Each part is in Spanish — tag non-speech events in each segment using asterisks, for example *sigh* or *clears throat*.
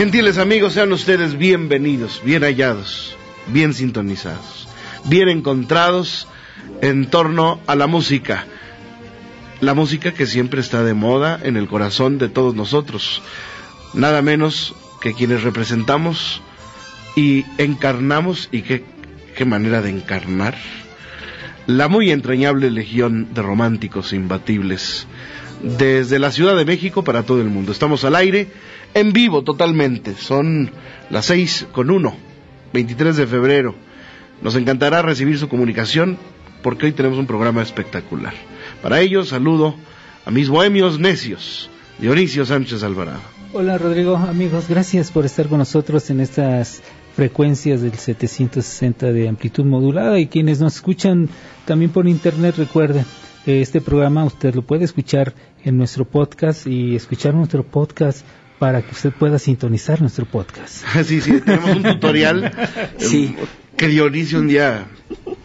Gentiles amigos, sean ustedes bienvenidos, bien hallados, bien sintonizados, bien encontrados en torno a la música. La música que siempre está de moda en el corazón de todos nosotros. Nada menos que quienes representamos y encarnamos, y qué, qué manera de encarnar, la muy entrañable legión de románticos imbatibles desde la Ciudad de México para todo el mundo. Estamos al aire en vivo totalmente. Son las seis con uno, 23 de febrero. Nos encantará recibir su comunicación porque hoy tenemos un programa espectacular. Para ello saludo a mis bohemios necios, Dionisio Sánchez Alvarado. Hola Rodrigo, amigos, gracias por estar con nosotros en estas frecuencias del 760 de amplitud modulada y quienes nos escuchan también por internet recuerden este programa usted lo puede escuchar en nuestro podcast y escuchar nuestro podcast para que usted pueda sintonizar nuestro podcast. *laughs* Sí, sí, tenemos un tutorial *laughs* sí. que Dionisio un día...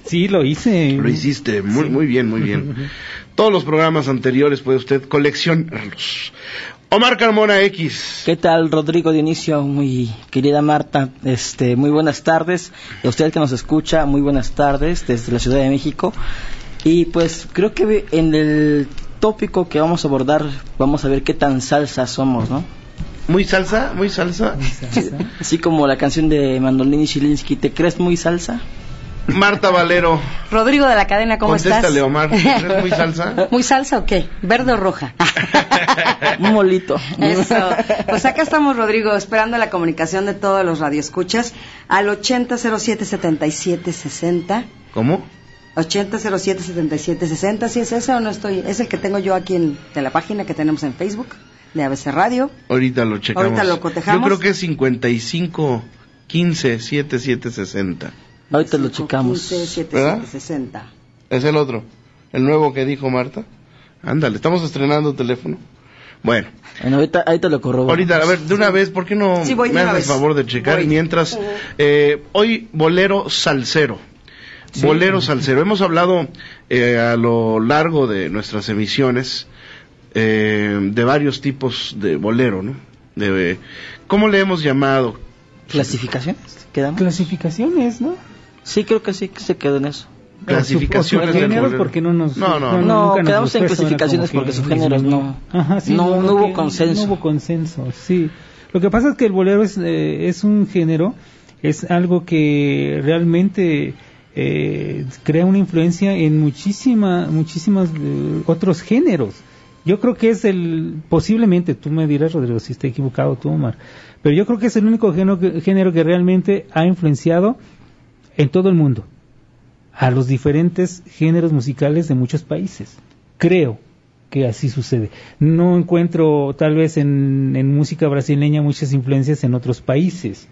Sí, lo hice. Lo hiciste, muy, muy bien, muy bien. *laughs* Todos los programas anteriores puede usted coleccionarlos. Omar Carmona X. ¿Qué tal, Rodrigo Dionisio? Muy querida Marta, este, muy buenas tardes. A usted que nos escucha, muy buenas tardes desde la Ciudad de México. Y pues creo que en el tópico que vamos a abordar, vamos a ver qué tan salsa somos, ¿no? Muy salsa, muy salsa. Así como la canción de Mandolini Chilinsky, ¿te crees muy salsa? Marta Valero. Rodrigo de la cadena, ¿cómo Contéstale, estás? Omar. ¿te crees muy salsa? *laughs* ¿Muy salsa o qué? ¿Verde o roja? *laughs* Un molito. Eso. Pues acá estamos, Rodrigo, esperando la comunicación de todos los radioescuchas al 8007-7760. ¿Cómo? 8007-7760, ¿sí es ese o no estoy? Es el que tengo yo aquí en de la página que tenemos en Facebook de ABC Radio. Ahorita lo checamos. Ahorita lo cotejamos. Yo creo que es 55 15 7760. Ahorita lo checamos. 7760. Es el otro. El nuevo que dijo Marta. Ándale, estamos estrenando teléfono. Bueno. Bueno, ahorita, ahorita lo corroboro. Ahorita, a ver, de una vez, ¿por qué no Sí, voy me haces vez. favor de checar? Voy. Mientras, eh, hoy bolero salsero. Bolero salsero. Hemos hablado eh, a lo largo de nuestras emisiones eh, de varios tipos de bolero, ¿no? De, ¿Cómo le hemos llamado? ¿Clasificaciones? ¿Quedamos? Clasificaciones, ¿no? Sí, creo que sí, que se quedó en eso. Clasificaciones O subgéneros, porque no nos... No, no, quedamos en clasificaciones porque que subgéneros no- Ajá, sí, no- no hubo consenso. No hubo consenso, sí. Lo que pasa es que el bolero es, eh, es un género, es algo que realmente eh, crea una influencia en muchísima, muchísimos eh, otros géneros. Yo creo que es el, posiblemente, tú me dirás, Rodrigo, si estoy equivocado tú, Omar, pero yo creo que es el único género que, género que realmente ha influenciado en todo el mundo a los diferentes géneros musicales de muchos países. Creo que así sucede. No encuentro tal vez en, en música brasileña muchas influencias en otros países.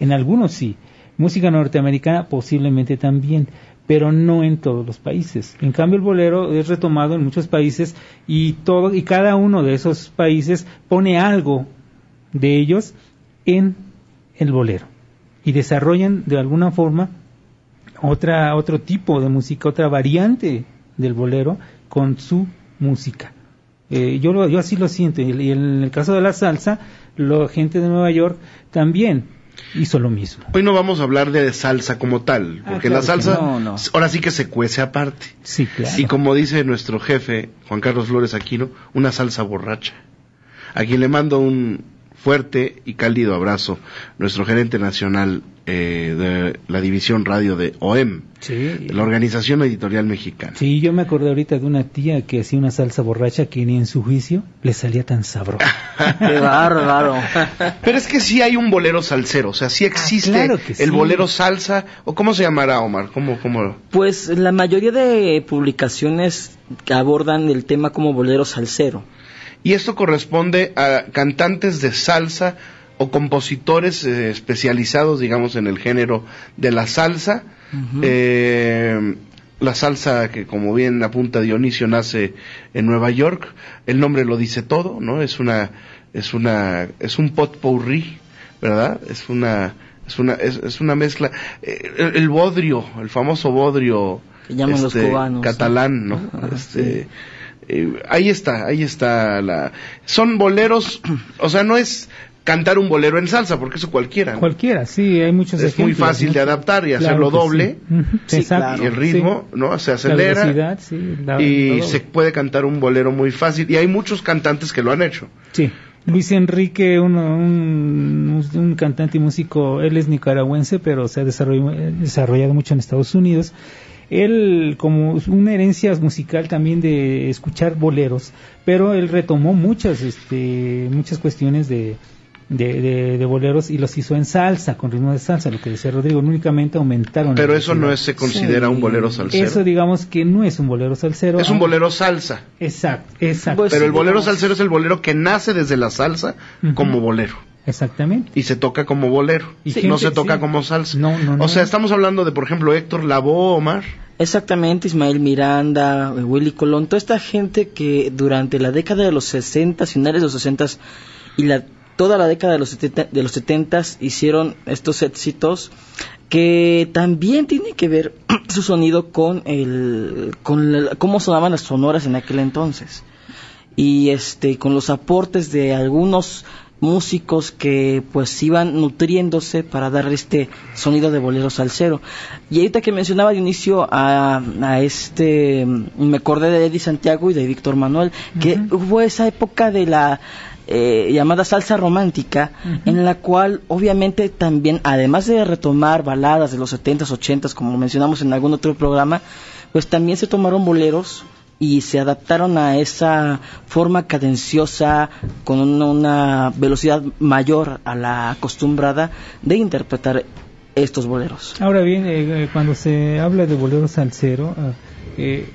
En algunos sí. Música norteamericana posiblemente también, pero no en todos los países. En cambio el bolero es retomado en muchos países y todo y cada uno de esos países pone algo de ellos en el bolero y desarrollan de alguna forma otra otro tipo de música, otra variante del bolero con su música. Eh, yo lo, yo así lo siento y, en el caso de la salsa, la gente de Nueva York también hizo lo mismo. Hoy no vamos a hablar de salsa como tal, Ah, porque claro la salsa no, no. ahora sí que se cuece aparte. Sí, claro. Y como dice nuestro jefe, Juan Carlos Flores Aquino, una salsa borracha. A quien le mando un fuerte y cálido abrazo, nuestro gerente nacional eh, de la división radio de OEM, Sí. la Organización Editorial Mexicana. Sí, yo me acordé ahorita de una tía que hacía una salsa borracha que ni en su juicio le salía tan sabrosa. *laughs* Qué bárbaro. Pero es que sí hay un bolero salsero, o sea, sí existe claro que el sí. bolero salsa, o cómo se llamará, Omar, cómo, cómo, Pues la mayoría de publicaciones que abordan el tema como bolero salsero. Y esto corresponde a cantantes de salsa o compositores eh, especializados, digamos, en el género de la salsa. Eh, la salsa que, como bien apunta Dionisio, nace en Nueva York. El nombre lo dice todo, ¿no? Es una, es una, es un potpourri, ¿verdad? Es una, es una, es, es una mezcla. Eh, el, el bodrio, el famoso bodrio Que llaman los este, cubanos, catalán, ¿no? Ah, este, eh, ahí está, ahí está la. Son boleros, o sea, no es cantar un bolero en salsa, porque eso cualquiera. ¿no? Cualquiera, sí, hay muchos es muy fácil ¿no? de adaptar y Claro hacerlo doble. sí. Y el ritmo, ¿no? Se acelera. La velocidad, sí, la- y todo. se puede cantar un bolero muy fácil. Y hay muchos cantantes que lo han hecho. Sí. Luis Enrique, uno- un, un cantante y músico, él es nicaragüense, pero se ha desarrollado, desarrollado mucho en Estados Unidos. Él, como una herencia musical también de escuchar boleros, pero él retomó muchas, este, muchas cuestiones de, de, de- de boleros y los hizo en salsa, con ritmo de salsa, lo que decía Rodrigo, no únicamente aumentaron. Pero eso no es, se considera Sí. un bolero salsero. Eso digamos que no es un bolero salsero. es un bolero salsa. Exacto, exacto. Pues pero sí, el bolero digamos. salsero es el bolero que nace desde la salsa como bolero. Exactamente. Y se toca como bolero. Y no gente- se toca sí. como salsa. No, no, no. O sea, estamos hablando de, por ejemplo, Héctor Lavoe, Omar. Exactamente, Ismael Miranda, Willy Colón, toda esta gente que durante la década de los 60, finales de los 60 y la, toda la década de los 70, de los 70 hicieron estos éxitos que también tiene que ver *clears throat* su sonido con el con la- cómo sonaban las sonoras en aquel entonces. Y este con los aportes de algunos músicos que pues iban nutriéndose para dar este sonido de bolero salsero. Y ahorita que mencionaba de inicio a, a este, mm, me acordé de Eddie Santiago y de Víctor Manuel, que hubo esa época de la eh, llamada salsa romántica, en la cual obviamente también, además de retomar baladas de los 70s, 80s, como mencionamos en algún otro programa, pues también se tomaron boleros y se adaptaron a esa forma cadenciosa con una, velocidad mayor a la acostumbrada de interpretar estos boleros. Ahora bien, eh, eh, cuando se habla de bolero salsero, ah, eh,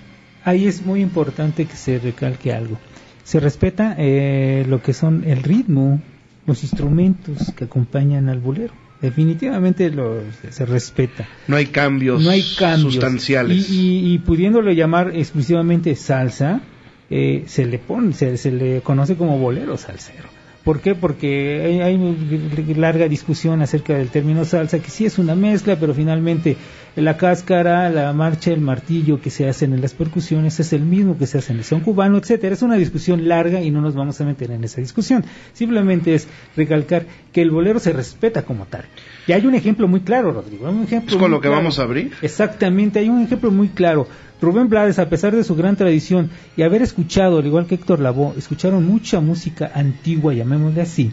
ahí es muy importante que se recalque algo. Se respeta eh, lo que son el ritmo, los instrumentos que acompañan al bolero. Definitivamente lo, se respeta. No hay cambios, no hay cambios sustanciales. Y, y- y pudiéndolo llamar exclusivamente salsa, eh, se le pone, se, se le conoce como bolero salsero. ¿Por qué? Porque hay, larga discusión acerca del término salsa, que sí es una mezcla, pero finalmente la cáscara, la marcha, el martillo que se hacen en las percusiones es el mismo que se hace en el son cubano, etcétera. Es una discusión larga y no nos vamos a meter en esa discusión. Simplemente es recalcar que el bolero se respeta como tal. Y hay un ejemplo muy claro, Rodrigo. hay un ejemplo ¿Es con lo que claro. vamos a abrir? Exactamente, hay un ejemplo muy claro. Rubén Blades, a pesar de su gran tradición y haber escuchado, al igual que Héctor Lavoe, escucharon mucha música antigua, llamémosle así,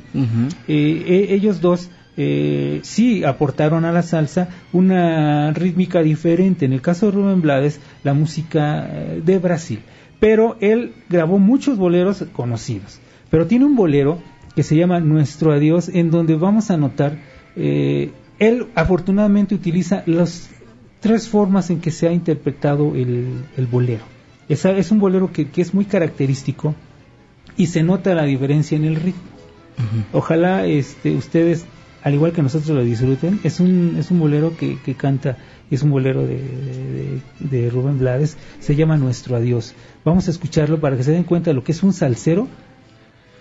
eh, e- ellos dos eh, sí aportaron a la salsa una rítmica diferente. En el caso de Rubén Blades, la música eh, de Brasil. Pero él grabó muchos boleros conocidos. Pero tiene un bolero que se llama Nuestro Adiós, en donde vamos a notar, eh, él afortunadamente utiliza las tres formas en que se ha interpretado el, el bolero. Esa- es un bolero que, que es muy característico y se nota la diferencia en el ritmo. Ojalá este, ustedes, al igual que nosotros, lo disfruten. Es un, es un bolero que, que canta, es un bolero de, de- de Rubén Blades, se llama Nuestro Adiós. Vamos a escucharlo para que se den cuenta de lo que es un salsero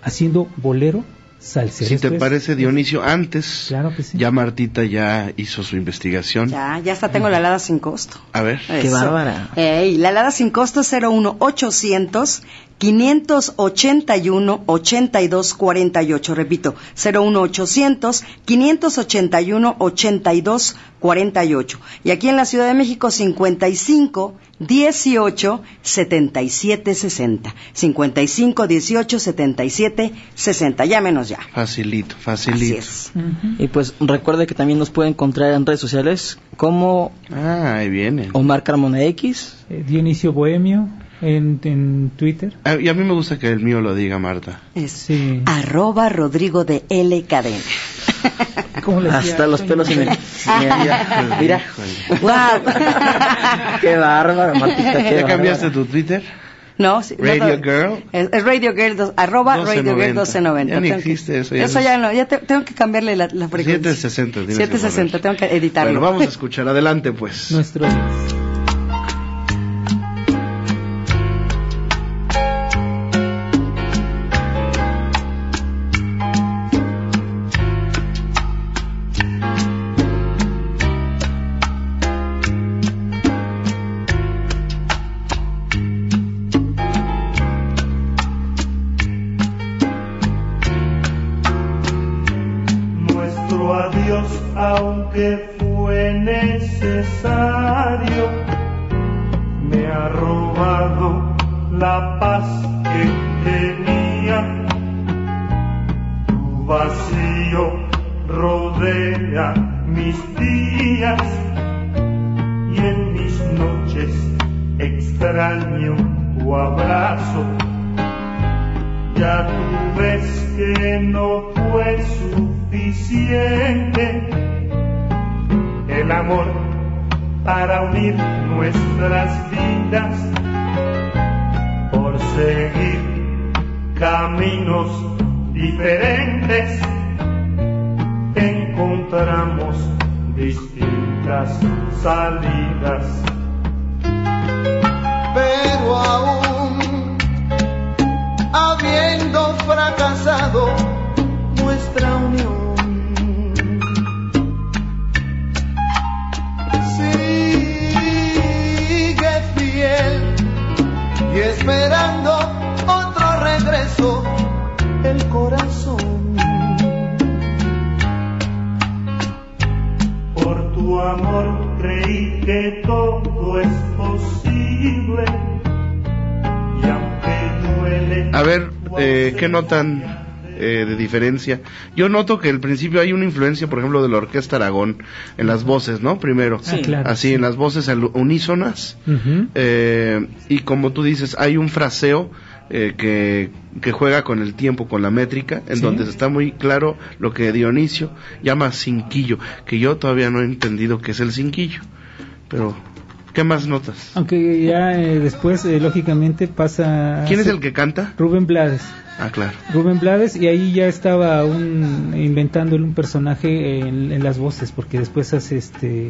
haciendo bolero salsero. Si te es- parece, Dionisio, antes Claro que sí. ya Martita ya hizo su investigación. Ya, ya hasta tengo la alada sin costo. A ver. Qué Eso. bárbara. Ey, la alada sin costo 01800 581 8248. Repito, 01800 581 8248. Y aquí en la Ciudad de México 55 18 77 60. 55 18 77 60. Llámenos ya. Facilito, facilito. Así es. Y pues recuerde que también nos puede encontrar en redes sociales como Ah, ahí viene. Omar Carmona X. Eh, Dionisio Bohemio en, en Twitter. Ah, y a mí me gusta que el mío lo diga, Marta. Es Sí. arroba Rodrigo de L Cadena. *laughs* ¿Cómo le decía? Hasta los pelos se me... Mira. ¡Wow! *laughs* Qué bárbaro, Martita, qué ¿Ya cambiaste bárbaro. tu Twitter? No, sí, Radio no, Girl. Es, es Radio Girl, dos- arroba 1290. Radio Girl 1290. Ya que- existe eso, ya Eso no- ya no, ya te- tengo que cambiarle la, la frecuencia. 760. tienes que 760, poner. tengo que editarlo. Bueno, vamos a escuchar. Adelante, pues. Nuestro Nuestro aunque fue necesario, me ha robado la paz que tenía. Tu vacío rodea mis días y en mis noches extraño tu abrazo. Ya tú ves que no fue suficiente el amor para unir nuestras vidas por seguir caminos diferentes encontramos distintas salidas pero aún habiendo fracasado nuestra unión. Y esperando otro regreso el corazón. Por tu amor creí que todo es posible y aunque duele. A ver, eh, ¿qué notan eh, de diferencia? Yo noto que al principio hay una influencia, por ejemplo, de la Orquesta Aragón en las voces, ¿no? Primero. Ah, claro, Así, sí. en las voces unísonas. Eh, y como tú dices, hay un fraseo eh, que, que juega con el tiempo, con la métrica, en Sí. donde está muy claro lo que Dionisio llama cinquillo, que yo todavía no he entendido qué es el cinquillo. Pero, ¿qué más notas? Aunque ya eh, después, eh, lógicamente, pasa... ¿Quién es el que canta? Rubén Blades. Ah, claro. Rubén Blades y ahí ya estaba un, inventándole un personaje en, en las voces porque después hace este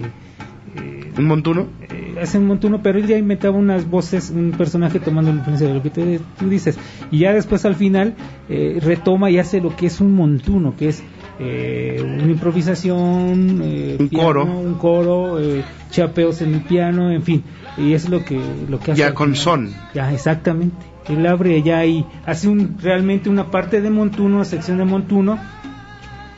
eh, ¿Un montuno? eh, hace un montuno pero él ya inventaba unas voces un personaje tomando la influencia de lo que te- tú dices y ya después al final eh, retoma y hace lo que es un montuno que es eh, una improvisación Un coro. un coro chapeos en el piano en fin y es lo que lo que hace Ya con final. son. Ya, exactamente. Él abre ya ahí, hace un, realmente una parte de montuno, una sección de montuno,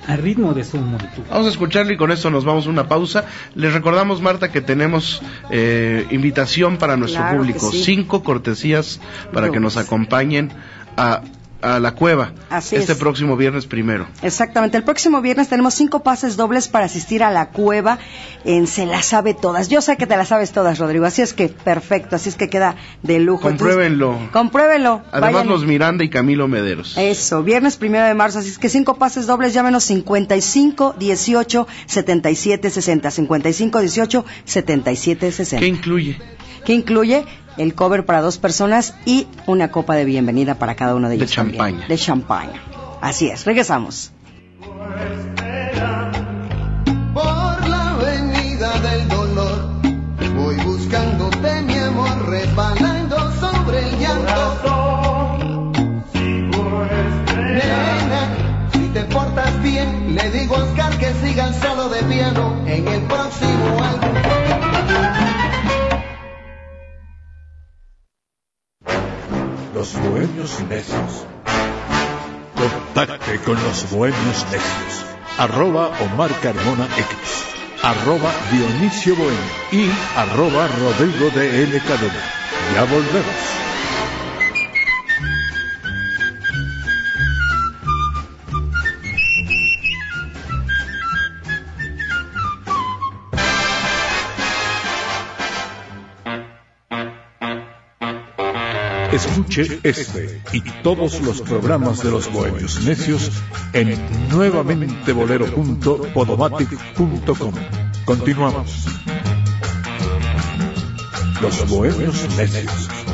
al ritmo de su montuno. Vamos a escucharlo y con esto nos vamos a una pausa. Les recordamos, Marta, que tenemos eh, invitación para nuestro Claro público. sí. Cinco cortesías para que nos acompañen a, a la cueva Así este es. próximo viernes primero. Exactamente. El próximo viernes tenemos cinco pases dobles para asistir a la cueva en Se la sabe todas. Yo sé que te la sabes todas, Rodrigo. Así es que perfecto. Así es que queda de lujo. Compruébenlo. Entonces, compruébenlo. Además, Vayan. los Miranda y Camilo Mederos. Eso, viernes primero de marzo, así es que cinco pases dobles, llámenos 55 18 77 60, 55 18 77 ¿Qué 60, incluye? Que incluye el cover para dos personas y una copa de bienvenida para cada uno de De ellos. también. champaña. De champaña. Así es, regresamos. Necios. Contacte con los Bohemios Necios. Arroba Omar Carmona X. Arroba Dionisio Bohemio. Y arroba Rodrigo de L. Cadena. Ya volvemos. Escuche este y todos los programas de los Bohemios Necios en nuevamentebolero.podomatic.com. Continuamos. Los Bohemios Necios.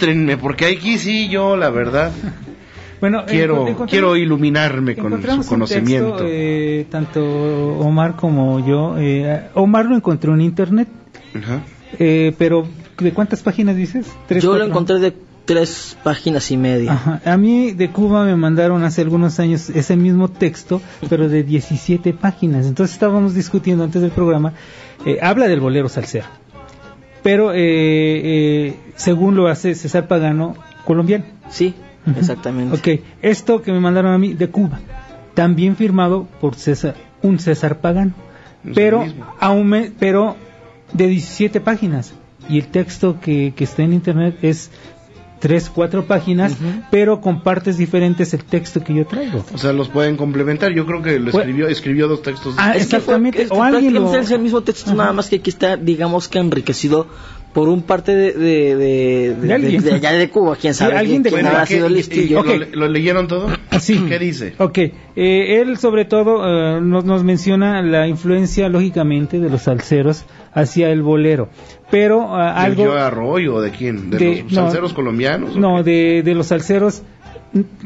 Ilústrenme, porque aquí sí yo, la verdad, *laughs* Bueno, quiero, encont- encontramos- quiero iluminarme con su conocimiento. texto, eh, tanto Omar como yo. eh, Omar lo encontró en internet, Ajá. eh, pero ¿de cuántas páginas dices? ¿Tres, Yo lo encontré de tres páginas y media. Ajá. A mí de Cuba me mandaron hace algunos años ese mismo texto, pero de 17 páginas. Entonces estábamos discutiendo antes del programa. eh, habla del bolero salsero, pero eh, eh, según lo hace César Pagano, colombiano. Sí, exactamente. Ok, esto que me mandaron a mí de Cuba, también firmado por César, un César Pagano, Es pero, aún me- pero de 17 páginas. Y el texto que, que está en internet es 3, 4 páginas, pero con partes diferentes el texto que yo traigo. O sea, los pueden complementar. Yo creo que lo Pues- escribió, escribió dos textos. Ah, Es que fue- Exactamente, o alguien lo- es el mismo texto, Ajá. nada más que aquí está, digamos que enriquecido por un parte de, de, de, De alguien. de allá de Cuba, quién sabe. alguien de quién Cuba. habrá ¿qué- sido listillo. y- ¿lo, le- lo leyeron todo? *clears throat* Sí. ¿Qué dice? Ok, eh, él sobre todo eh, nos, nos menciona la influencia, lógicamente, de los salseros hacia el bolero, pero ¿Del algo... Joe Arroyo? ¿De quién? ¿De, de- los no, salseros colombianos? No, de, de los salseros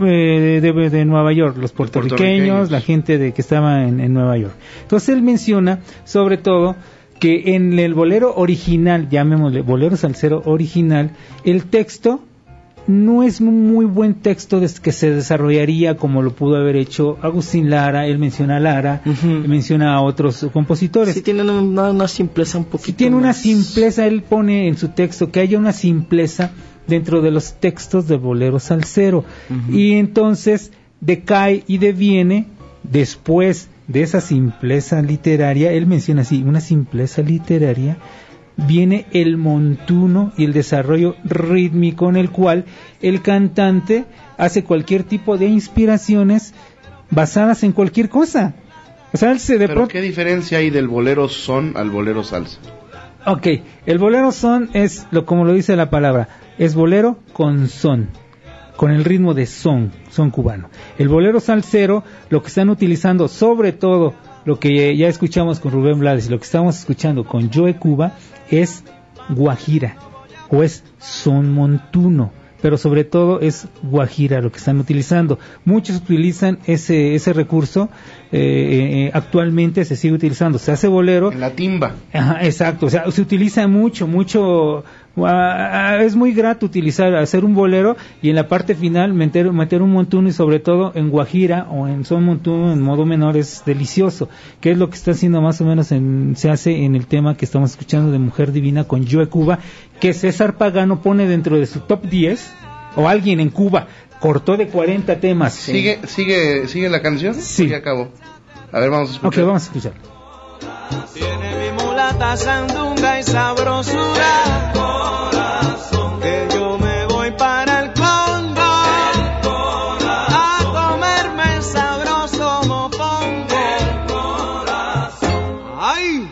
eh, de, de Nueva York, los puertorriqueños, puertorriqueños. la gente de que estaba en, en Nueva York. Entonces él menciona, sobre todo, que en el bolero original, llamémosle bolero salsero original, el texto no es un muy buen texto que se desarrollaría como lo pudo haber hecho Agustín Lara, él menciona a Lara, menciona a otros compositores. Sí, tienen una, una simpleza un poquito Si tiene una simpleza, él pone en su texto que haya una simpleza dentro de los textos del bolero salsero. Ujú. Y entonces decae y deviene después de esa simpleza literaria, él menciona así, una simpleza literaria, viene el montuno y el desarrollo rítmico en el cual el cantante hace cualquier tipo de inspiraciones basadas en cualquier cosa. O sea, él se de ¿Pero qué diferencia hay del bolero son al bolero salsa? Ok, el bolero son es, lo como lo dice la palabra, es bolero con son, con el ritmo de son, son cubano. El bolero salsero, lo que están utilizando, sobre todo lo que ya escuchamos con Rubén Blades y lo que estamos escuchando con Joe Cuba, es guajira o es son montuno. Pero sobre todo es guajira lo que están utilizando. Muchos utilizan ese, ese recurso, eh, eh, actualmente se sigue utilizando. Se hace bolero, En la timba. Ajá, exacto, o sea, se utiliza mucho, mucho, es muy grato utilizar, hacer un bolero y en la parte final meter, meter un montuno y sobre todo en guajira o en son montuno en modo menor es delicioso, que es lo que está haciendo más o menos en, se hace en el tema que estamos escuchando de Mujer Divina con Joe Cuba, que César Pagano pone dentro de su top 10 o alguien en Cuba cortó de 40 temas. ¿Sigue, sigue, sigue la canción? Sí. Ya acabó. A ver, vamos a escuchar. Ok, vamos a escuchar. Mulata sandunga y sabrosura. Corazón. Que yo me voy para el Congo. A comerme el sabroso mofongo. ¡Ay!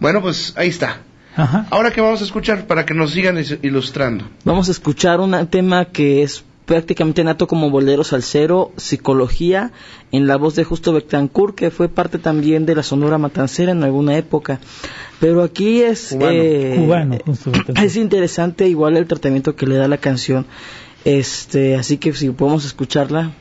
Bueno, pues ahí está. Ajá. Ahora que vamos a escuchar para que nos sigan ilustrando. Vamos a escuchar un tema que es prácticamente nato como bolero salsero, psicología, en la voz de Justo Betancourt, que fue parte también de la Sonora Matancera en alguna época. Pero aquí es... Cubano. eh, Cubano, Justo Betancourt. Es interesante igual el tratamiento que le da la canción. Este, así que si podemos escucharla.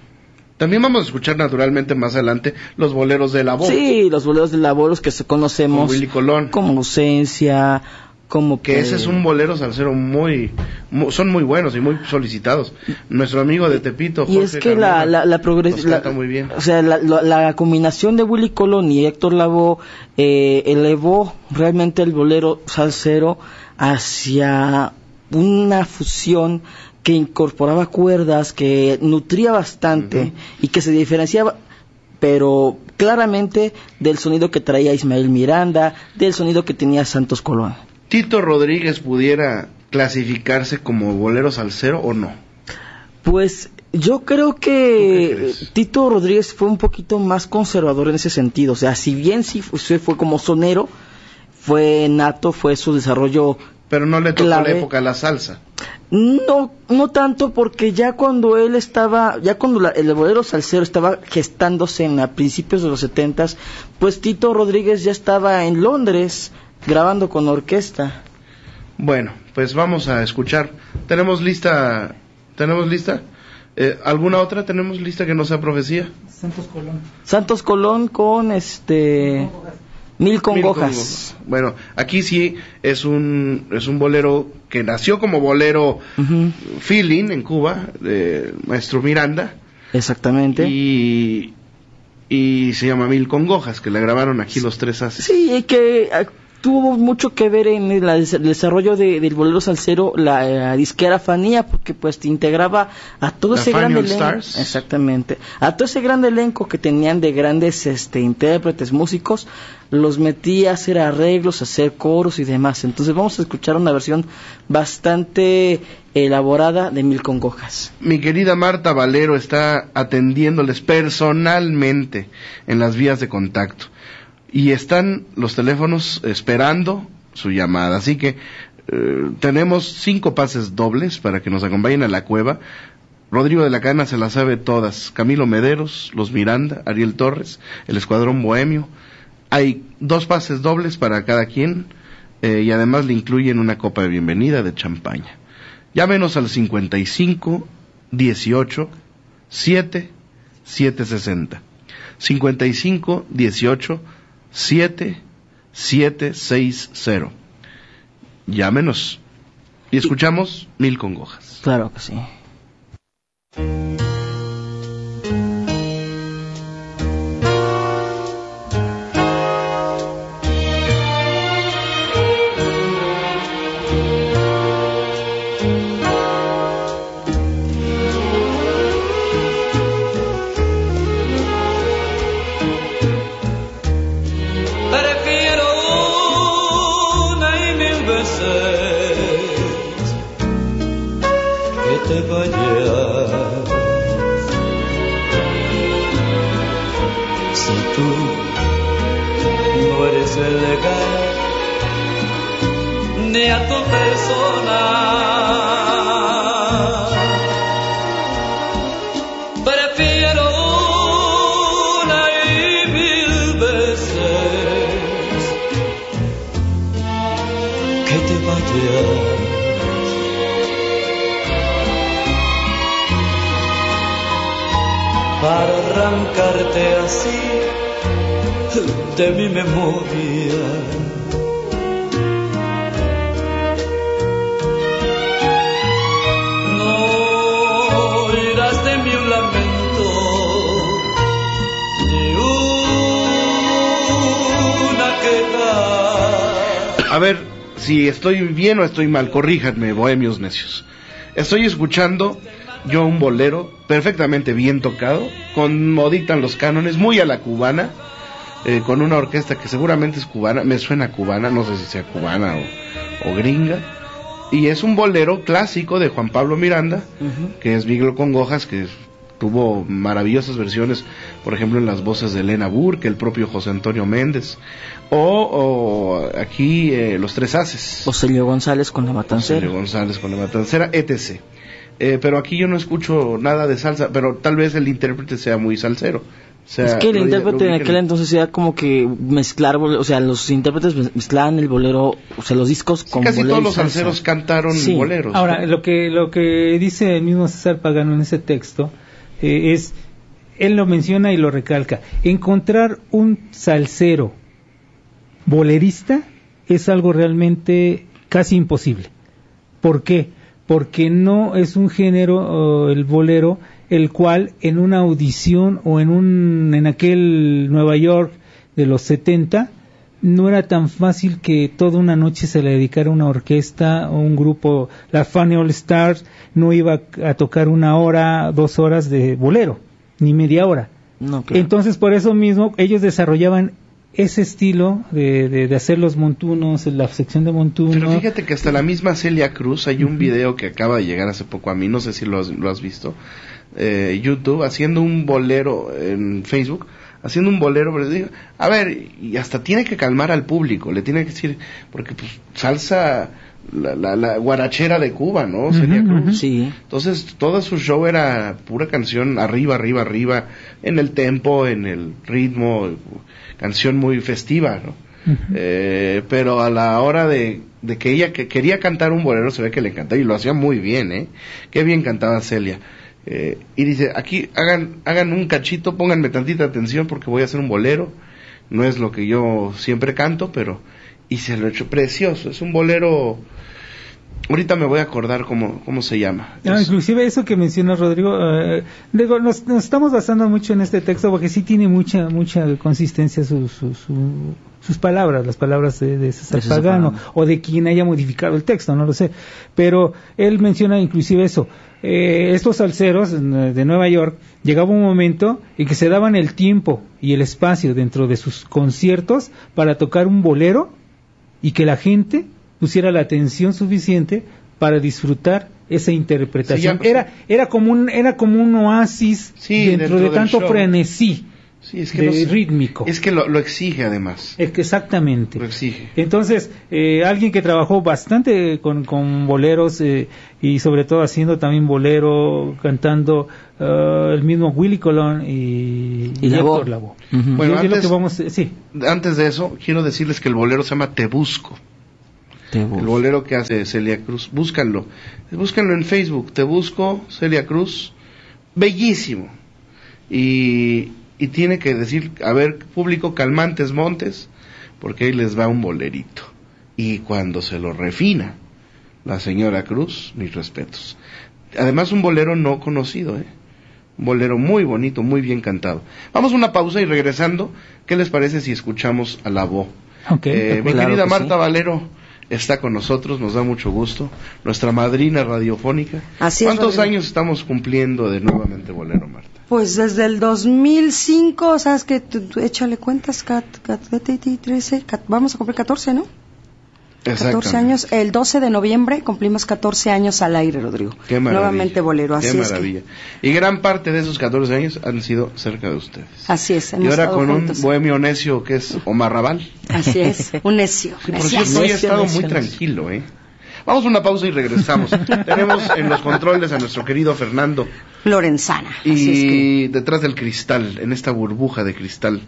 También vamos a escuchar naturalmente más adelante los boleros de la voz. Sí, los boleros de la voz que conocemos Willy Colón. como ausencia, como Que ese es un bolero salsero muy, mu- son muy buenos y muy solicitados. Nuestro amigo de Tepito, Y es que la, Carmona, la, la los progres- la- canta muy bien. O sea, la, la- la combinación de Willy Colón y Héctor Lavoe eh, elevó realmente el bolero salsero hacia una fusión que incorporaba cuerdas, que nutría bastante y que se diferenciaba, pero claramente del sonido que traía Ismael Miranda, del sonido que tenía Santos Colón. Tito Rodríguez pudiera clasificarse como bolero salsero o no. Pues yo creo ¿Tú qué que? Tito Rodríguez fue un poquito más conservador en ese sentido. O sea, si bien sí fu- sí fue como sonero, fue nato, fue su desarrollo. Pero no le tocó Clave. la época la salsa. No, no tanto porque ya cuando él estaba, ya cuando la- el bolero salsero estaba gestándose en a principios de los setentas, pues Tito Rodríguez ya estaba en Londres grabando con orquesta. Bueno, pues vamos a escuchar. ¿Tenemos lista? ¿Tenemos lista? Eh, ¿Alguna otra tenemos lista que no sea profecía? Santos Colón. Santos Colón con este Mil Mil congojas. Congo. Bueno, aquí sí es un, es un bolero que nació como bolero feeling en Cuba, de Maestro Miranda, Exactamente. y, y se llama Mil Congojas, que la grabaron aquí los tres haces. Sí, y que tuvo mucho que ver en el, el desarrollo de- del bolero salsero la, eh, disquera Fanía, porque pues te integraba a todo La ese gran elenco. Exactamente. A todo ese gran elenco que tenían de grandes este, intérpretes, músicos, los metía a hacer arreglos, a hacer coros y demás. Entonces vamos a escuchar una versión bastante elaborada de Mil Congojas. Mi querida Marta Valero está atendiéndoles personalmente en las vías de contacto. Y están los teléfonos esperando su llamada. Así que eh, tenemos cinco pases dobles para que nos acompañen a la cueva. Rodrigo de la Cana se las sabe todas. Camilo Mederos, los Miranda, Ariel Torres, el Escuadrón Bohemio. Hay dos pases dobles para cada quien eh, y además le incluyen una copa de bienvenida de champaña. Llámenos al 55 18 7 760. 55 18 7 760. Llámenos y escuchamos Mil Congojas. Claro que sí. de mi memoria. No oirás de mí un lamento, ni una queja. A ver, si estoy bien o estoy mal, corríjanme, bohemios necios. Estoy escuchando yo un bolero perfectamente bien tocado, con moditan los cánones, muy a la cubana eh, con una orquesta que seguramente es cubana, me suena cubana, no sé si sea cubana o, o gringa. Y es un bolero clásico de Juan Pablo Miranda, que es Miguel Congojas, que tuvo maravillosas versiones, por ejemplo, en las voces de Elena Burke, el propio José Antonio Méndez, o, o aquí eh, Los Tres Haces. O Celio González con la matancera. Celio González con la matancera, etc. Eh, pero aquí yo no escucho nada de salsa, pero tal vez el intérprete sea muy salsero. O sea, es que el lo- intérprete lo en aquel entonces era como que mezclar, o sea, los intérpretes mez- mezclaban el bolero, o sea, los discos con Casi todos los salseros cantaron Sí. boleros. Ahora, ¿no? lo que, lo que dice el mismo César Pagano en ese texto eh, es, él lo menciona y lo recalca, encontrar un salsero bolerista es algo realmente casi imposible. ¿Por qué? Porque no es un género, el bolero, el cual en una audición o en un en aquel Nueva York de los 70 no era tan fácil que toda una noche se le dedicara una orquesta o un grupo, la Funny All Stars no iba a tocar una hora, dos horas de bolero, ni media hora. No, claro. Entonces, por eso mismo, ellos desarrollaban ese estilo de, de, de hacer los montunos, la sección de montuno. Pero fíjate que hasta la misma Celia Cruz, hay un video que acaba de llegar hace poco a mí, no sé si lo has, lo has visto, eh, YouTube, haciendo un bolero en Facebook, haciendo un bolero, pero digo, a ver, y hasta tiene que calmar al público, le tiene que decir, porque pues salsa, la, la, la guarachera de Cuba, ¿no? Ujú, Cruz. Sí. Entonces, todo su show era pura canción arriba, arriba, arriba, en el tempo, en el ritmo, canción muy festiva, ¿no? Eh, pero a la hora de, de que ella que quería cantar un bolero, se ve que le encantaba y lo hacía muy bien, ¿eh? Qué bien cantaba Celia. Eh, y dice, aquí hagan, hagan un cachito, pónganme tantita atención porque voy a hacer un bolero. No es lo que yo siempre canto, pero... Y se lo he hecho precioso. Es un bolero... Ahorita me voy a acordar cómo, cómo se llama. Es- inclusive eso que menciona Rodrigo, eh, digo, nos, nos estamos basando mucho en este texto porque sí tiene mucha mucha consistencia su, su- su- sus palabras, las palabras de, de César Pagano Pagano. o de quien haya modificado el texto, no lo sé. Pero él menciona inclusive eso. eh, estos salseros de Nueva York llegaba un momento en que se daban el tiempo y el espacio dentro de sus conciertos para tocar un bolero y que la gente pusiera la atención suficiente para disfrutar esa interpretación. Sí, ya- era era como un era como un oasis Sí, dentro, dentro de tanto frenesí Sí, es que de rítmico. Es que lo, lo exige además. Es que exactamente. Lo exige. Entonces, eh, alguien que trabajó bastante con, con boleros eh, y sobre todo haciendo también bolero, cantando eh, el mismo Willy Colón y, Y Lavoe. Héctor Lavoe. Ujú. Bueno, lo antes- que vamos, eh, sí, Antes de eso, quiero decirles que el bolero se llama Te Busco. Te El busco. bolero que hace Celia Cruz. Búscanlo. Búscanlo en Facebook. Te busco, Celia Cruz. Bellísimo. Y, y tiene que decir, a ver, público, calmantes montes, porque ahí les va un bolerito. Y cuando se lo refina la señora Cruz, mis respetos. Además, un bolero no conocido, ¿eh? Un bolero muy bonito, muy bien cantado. Vamos a una pausa y regresando, ¿qué les parece si escuchamos a la voz? Ok, de Eh, mi. Claro querida que Marta sí. Valero está con nosotros, nos da mucho gusto. Nuestra madrina radiofónica. Así es, ¿Cuántos años estamos cumpliendo de nuevamente Bolero, Marta? Pues desde el 2005, ¿sabes qué? Tú- tú échale cuentas, cat, cat, cat- 13, cat- vamos a cumplir 14, ¿no? 14 Exactamente. años. El 12 de noviembre cumplimos 14 años al aire, Rodrigo. Qué maravilla. Nuevamente bolero, así Qué es. que- maravilla. Y gran parte de esos 14 años han sido cerca de ustedes. así es, hemos y ahora con juntos. un bohemio necio que es Omar Raval. Así es, un necio. Sí, por necio. cierto, hoy ha necio, estado necio, muy necio. tranquilo, ¿eh? Vamos a una pausa y regresamos. *laughs* Tenemos en los controles a nuestro querido Fernando Lorenzana. Así es que... y detrás del cristal, en esta burbuja de cristal.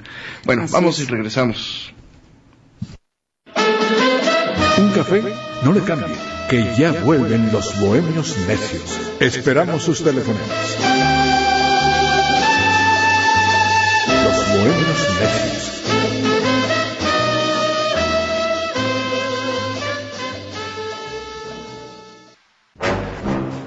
Bueno, Así vamos es. y regresamos. Un café, no le cambie, que ya vuelven los bohemios necios. Esperamos sus teléfonos. Los bohemios necios.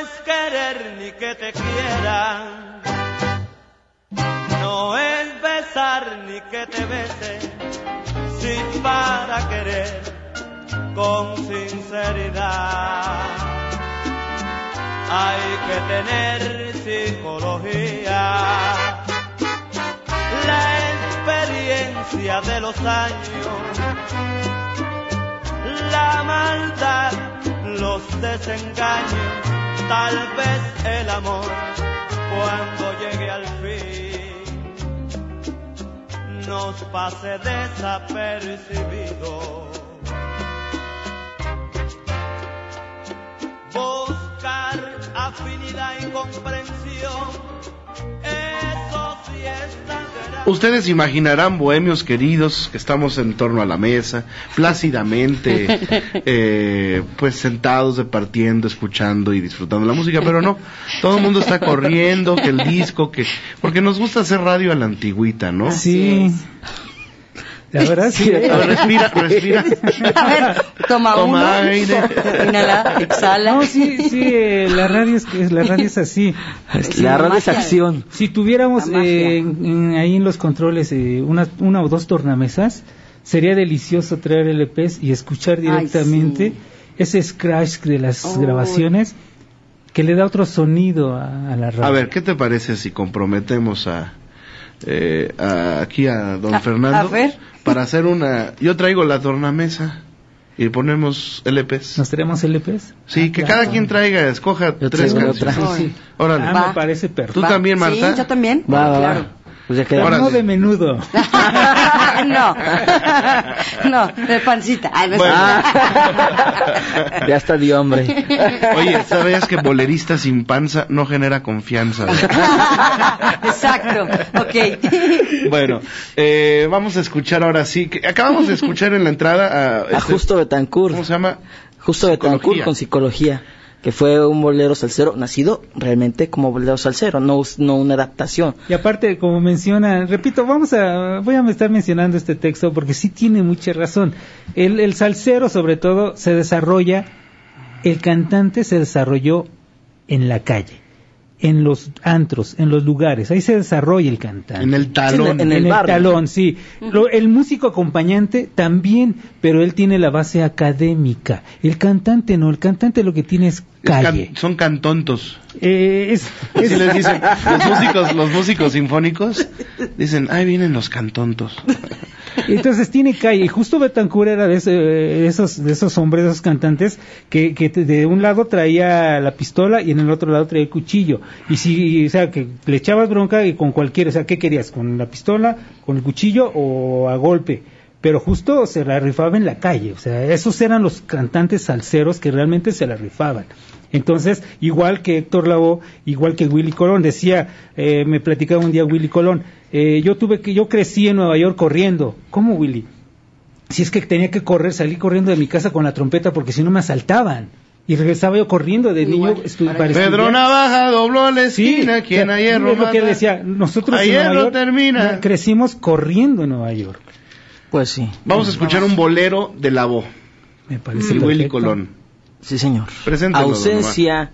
Es querer ni que te quieran, no es besar ni que te bese, si para querer con sinceridad. Hay que tener psicología, la experiencia de los años, la maldad, los desengaños, tal vez el amor cuando llegue al fin nos pase desapercibido. Buscar afinidad y comprensión, Ustedes imaginarán, bohemios queridos, que estamos en torno a la mesa, plácidamente, *laughs* eh, pues sentados, departiendo, escuchando y disfrutando la música, pero no, todo el mundo está corriendo, que el disco, que, porque nos gusta hacer radio a la antigüita, ¿no? Sí. La verdad sí. Respira, respira. *laughs* A ver, toma, Toma uno. aire. Inhala, exhala. No, sí, sí, eh, la radio es, que- la radio es así. La radio es acción. Si tuviéramos eh, en- en- ahí en los controles eh, una, una o dos tornamesas, sería delicioso traer LPs y escuchar directamente sí. ese scratch de las Oh. grabaciones que le da otro sonido a, a la radio. A ver, ¿qué te parece si comprometemos a, eh, a- aquí a don A- Fernando a ver. Para hacer una? Yo traigo la tornamesa y ponemos LPs. ¿Nos traemos LPs? Sí, Ah, que claro. cada quien traiga, escoja Yo tres canciones. otra. Sí, sí. Órale. Ah, me parece ¿Tú perfecto. Va. también, Marta? Sí, yo también. Va, va, claro. va. Pues no de menudo. *laughs* no, no, de pancita. Ay, no es Bueno. cierto. Ya está de hombre. Oye, ¿sabías que bolerista sin panza no genera confianza? Exacto, ok. bueno, eh, vamos a escuchar ahora sí. Que acabamos de escuchar en la entrada a... A este- Justo Betancourt. ¿Cómo se llama? Justo Betancourt con psicología, que fue un bolero salsero, nacido realmente como bolero salsero, no, no una adaptación. Y aparte, como menciona, repito, vamos a, voy a estar mencionando este texto porque sí tiene mucha razón. El, el salsero, sobre todo, se desarrolla, el cantante se desarrolló en la calle, en los antros, en los lugares, ahí se desarrolla el cantante. En el talón. En En el el, barrio. talón, sí. Lo- el músico acompañante también, pero él tiene la base académica. El cantante no, el cantante lo que tiene es Es can- calle. son cantontos. Eh, es, Así es- les dicen. *laughs* Los músicos, los músicos sinfónicos dicen, ahí vienen los cantontos. Entonces tiene calle. Y justo Betancourt era de, esos, de esos hombres, de esos cantantes, que, que de un lado traía la pistola y en el otro lado traía el cuchillo. Y si, o sea, que le echabas bronca y con cualquiera, o sea, ¿qué querías? ¿Con la pistola, con el cuchillo o a golpe? Pero justo se la rifaba en la calle. O sea, esos eran los cantantes salseros que realmente se la rifaban. Entonces, igual que Héctor Lavoe, igual que Willy Colón, decía, eh, me platicaba un día Willy Colón, eh, yo tuve que, yo crecí en Nueva York corriendo. ¿Cómo, Willy? Si es que tenía que correr, salí corriendo de mi casa con la trompeta porque si no me asaltaban. Y regresaba yo corriendo de niño. Para Pedro. Navaja dobló la Sí, esquina, quien o sea, a hierro es lo que él mata. decía. Nosotros A en Nueva hierro York, termina. crecimos corriendo en Nueva York. Pues sí, Vamos a escuchar un bolero de la voz. Me parece Y Willy. Colón. sí señor. Preséntalo, don Ausencia,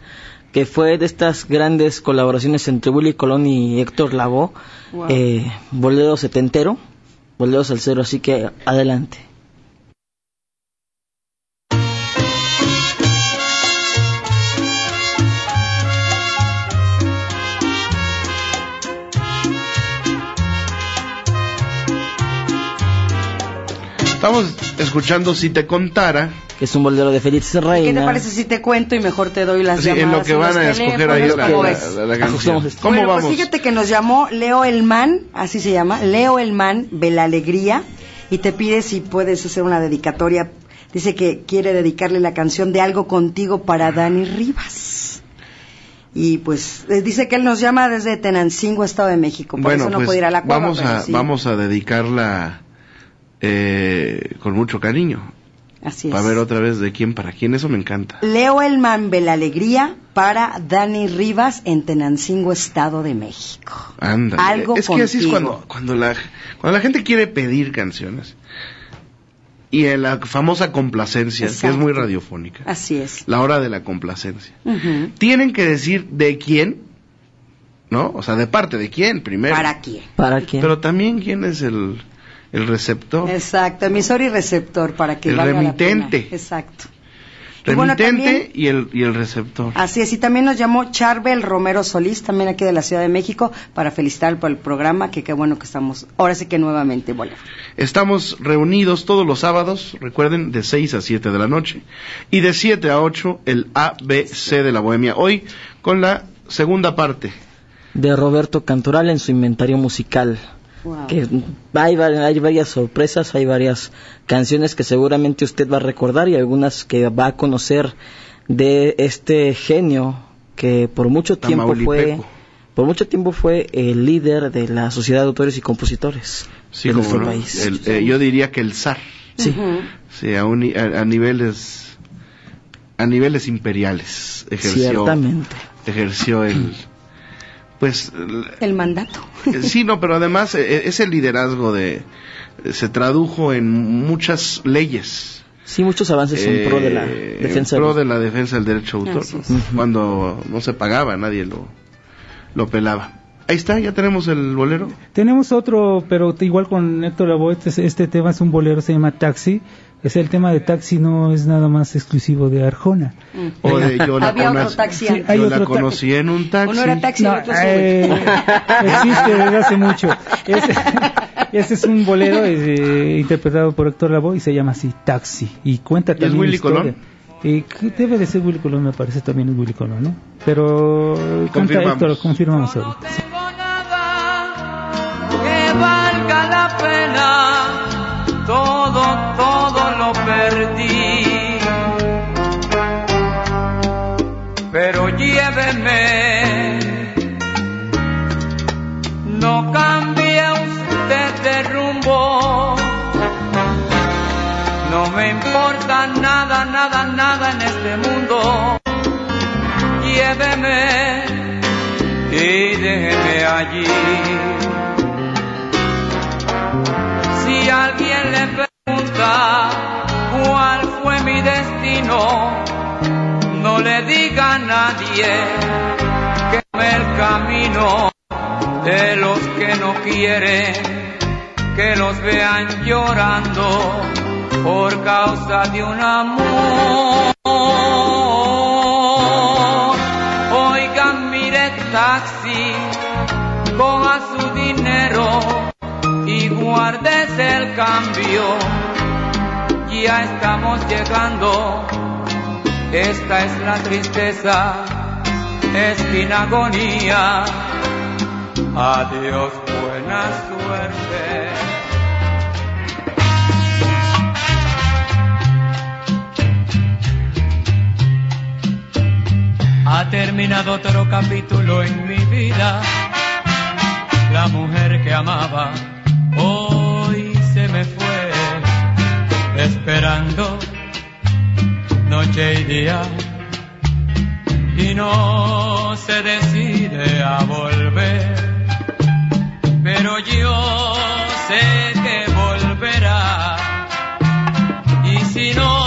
que fue de estas grandes colaboraciones entre Willy Colón y Héctor Lavoe, Wow. eh, bolero setentero, bolero salsero, así que adelante. Estamos escuchando Si te contara. que es un bolero de Félix ¿Qué te Reina. parece si te cuento y mejor te doy las Sí, en llamadas lo que van a escoger ahí teléfonos? la, ¿Cómo la- la- la canción. ¿Cómo bueno, vamos? pues fíjate que nos llamó Leo Elman, así se llama, Leo Elman Alegría y te pide si puedes hacer una dedicatoria. Dice que quiere dedicarle la canción de Algo Contigo para Dani Rivas. Y pues eh, dice que él nos llama desde Tenancingo, Estado de México. Por bueno, eso no pues puede ir a la cueva. vamos a sí. vamos a dedicarla eh, con mucho cariño. Así es. Para ver otra vez de quién para quién, eso me encanta. Leo Elman la Alegría para Dani Rivas en Tenancingo, Estado de México. Ándale. Algo es que así es cuando, cuando, la, cuando la gente quiere pedir canciones. Y en la famosa complacencia, que es muy radiofónica. Así es. La hora de la complacencia. Tienen que decir de quién, ¿no? O sea, de parte de quién primero. ¿Para quién? ¿Para quién? Pero también quién es el, el receptor. Exacto, emisor y receptor para que El valga la remitente. pena. Exacto. Y bueno, Remitente también- y, el, y el receptor. Así es, y también nos llamó Charbel Romero Solís, también aquí de la Ciudad de México, para felicitar por el programa, que qué bueno que estamos, ahora sí que nuevamente, bueno. Estamos reunidos todos los sábados, recuerden, de 6 a 7 de la noche. Y de 7 a 8, el ABC de la Bohemia. Hoy con la segunda parte. De Roberto Cantoral en su inventario musical. Wow. Que hay, hay varias sorpresas, hay varias canciones que seguramente usted va a recordar y algunas que va a conocer de este genio que por mucho tiempo fue por mucho tiempo fue el líder de la Sociedad de Autores y Compositores Sí, de como nuestro no. país. El- eh, yo diría que el zar. Sí. Sí, a, un ni- a- a niveles a niveles imperiales ejerció Ciertamente. ejerció el pues el- mandato. Eh, Sí, no, pero además eh, ese liderazgo de eh, se tradujo en muchas leyes Sí, muchos avances en pro de la eh, defensa en pro de- la defensa del derecho de autor, cuando no se pagaba, nadie lo lo pelaba. Ahí está, ya tenemos el bolero. Tenemos otro, pero igual con Héctor Lavoe, este, este tema es un bolero, se llama Taxi. Es el tema de Taxi, no es nada más exclusivo de Arjona. O de yo la Había otro conocí- taxi Sí, antes. hay yo otro la ta- conocí en un taxi. Uno era taxi y No, otro eh, *laughs* existe desde hace mucho. Ese, *laughs* ese es un bolero eh, interpretado por Héctor Lavoe y se llama así, Taxi. Y cuenta es también Willy historia. Colón? Eh, que debe de ser Willy Colón, me parece también es Willy Colón, ¿no? Pero canta. Héctor, confirmamos no ahorita. tengo nada que valga la pena, todo, todo lo perdí. Pero lléveme, nada, nada, en este mundo lléveme y déjeme allí. Si alguien le pregunta cuál fue mi destino, no le diga a nadie que el camino de los que no quieren que los vean llorando por causa de un amor. Oigan, mire taxi, coja su dinero y guárdese el cambio. Ya estamos llegando, esta es la tristeza, es mi agonía. Adiós, buena suerte. Ha terminado otro capítulo en mi vida. La mujer que amaba hoy se me fue, esperando noche y día. Y no se decide a volver. Pero yo sé que volverá. Y si no,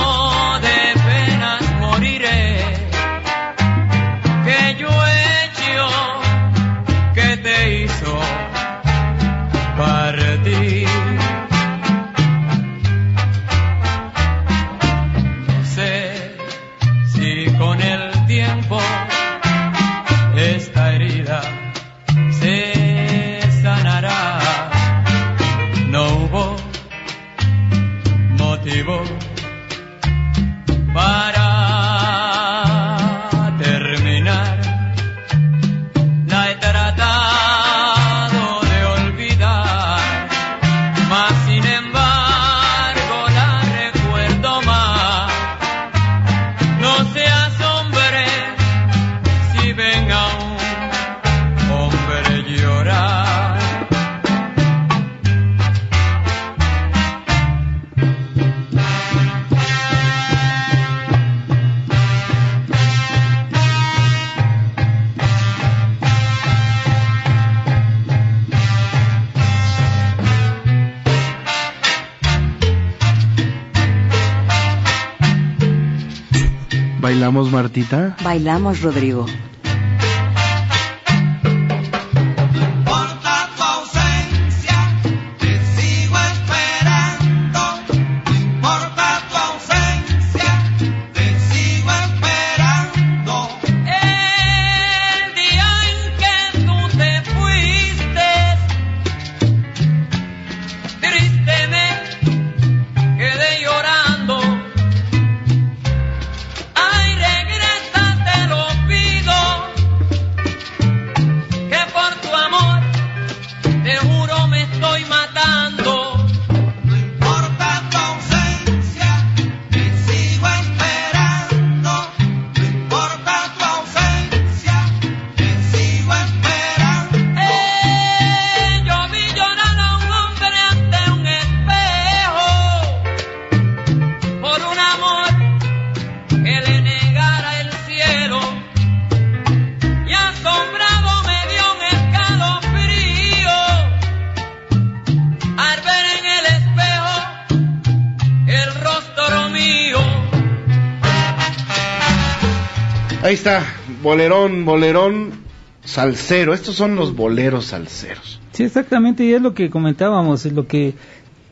Bailamos, Rodrigo. Bolerón, salsero. Estos son los boleros salseros. Sí, exactamente, y es lo que comentábamos, es lo que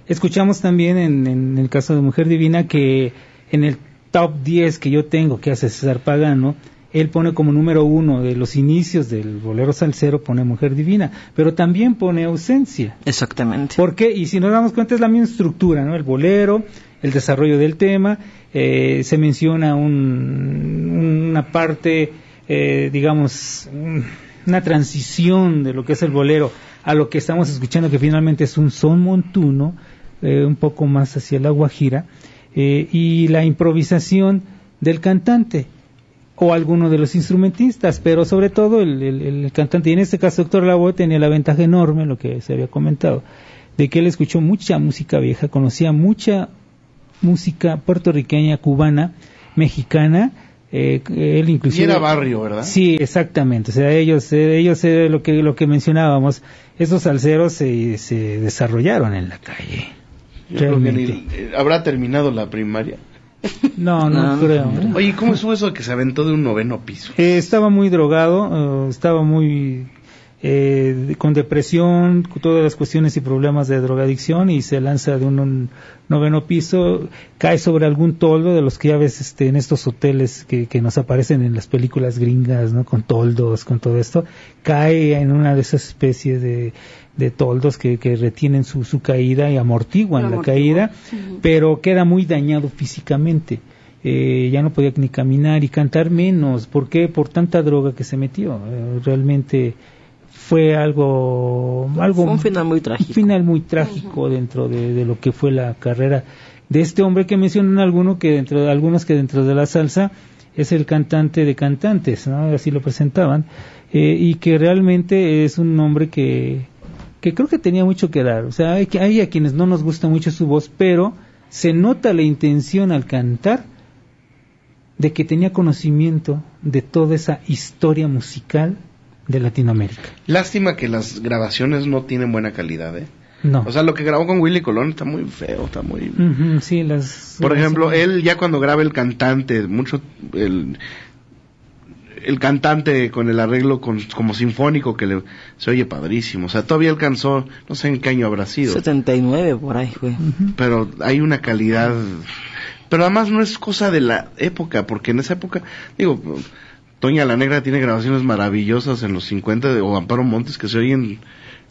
escuchamos también en, en el caso de Mujer Divina, que en el top 10 que yo tengo, que hace César Pagano, él pone como número uno de los inicios del bolero salsero, pone Mujer Divina, pero también pone ausencia. Exactamente. ¿Por qué? Y si nos damos cuenta es la misma estructura, ¿no? El bolero, el desarrollo del tema, eh, se menciona un- una parte, eh, digamos, un- una transición de lo que es el bolero a lo que estamos escuchando, que finalmente es un son montuno, eh, un poco más hacia la guajira, eh, y la improvisación del cantante o alguno de los instrumentistas, pero sobre todo el, el- el cantante, y en este caso Héctor Lavoe tenía la ventaja enorme, lo que se había comentado, de que él escuchó mucha música vieja, conocía mucha música puertorriqueña, cubana, mexicana, eh, él Y inclusive... era barrio, ¿verdad? Sí, exactamente. O sea, ellos, eh, ellos eh, lo que lo que mencionábamos, esos salseros se, se desarrollaron en la calle. Yo creo que ni- eh, habrá terminado la primaria. No, no, No, creo. Oye, ¿cómo estuvo eso que se aventó de un noveno piso? Eh, estaba muy drogado, eh, estaba muy eh, con depresión, con todas las cuestiones y problemas de drogadicción y se lanza de un, un noveno piso, cae sobre algún toldo de los que ya ves este, en estos hoteles que, que nos aparecen en las películas gringas, ¿no? Con toldos, con todo esto, cae en una de esas especies de, de toldos que, que retienen su, su caída y amortiguan la caída, pero queda muy dañado físicamente. Eh, ya no podía ni caminar y cantar menos. ¿Por qué? Por tanta droga que se metió. Eh, realmente fue algo, algo Fue un final muy trágico. un final muy trágico dentro de, de lo que fue la carrera de este hombre que mencionan alguno que dentro de algunos que dentro de la salsa es el cantante de cantantes, ¿no? así lo presentaban, eh, y que realmente es un hombre que, que creo que tenía mucho que dar. O sea, hay, que- hay a quienes no nos gusta mucho su voz, pero se nota la intención al cantar de que tenía conocimiento de toda esa historia musical de Latinoamérica. Lástima que las grabaciones no tienen buena calidad, ¿eh? No. O sea, lo que grabó con Willy Colón está muy feo, está muy... Sí, las, Por las- ejemplo, él ya cuando graba el cantante, mucho el, el cantante con el arreglo con- como sinfónico que le, se oye padrísimo. O sea, todavía alcanzó, no sé en qué año habrá sido, 79 por ahí fue. Ujú. pero hay una calidad. Pero además no es cosa de la época, porque en esa época, digo, Toña la Negra tiene grabaciones maravillosas en los 50 de, o Amparo Montes que se oyen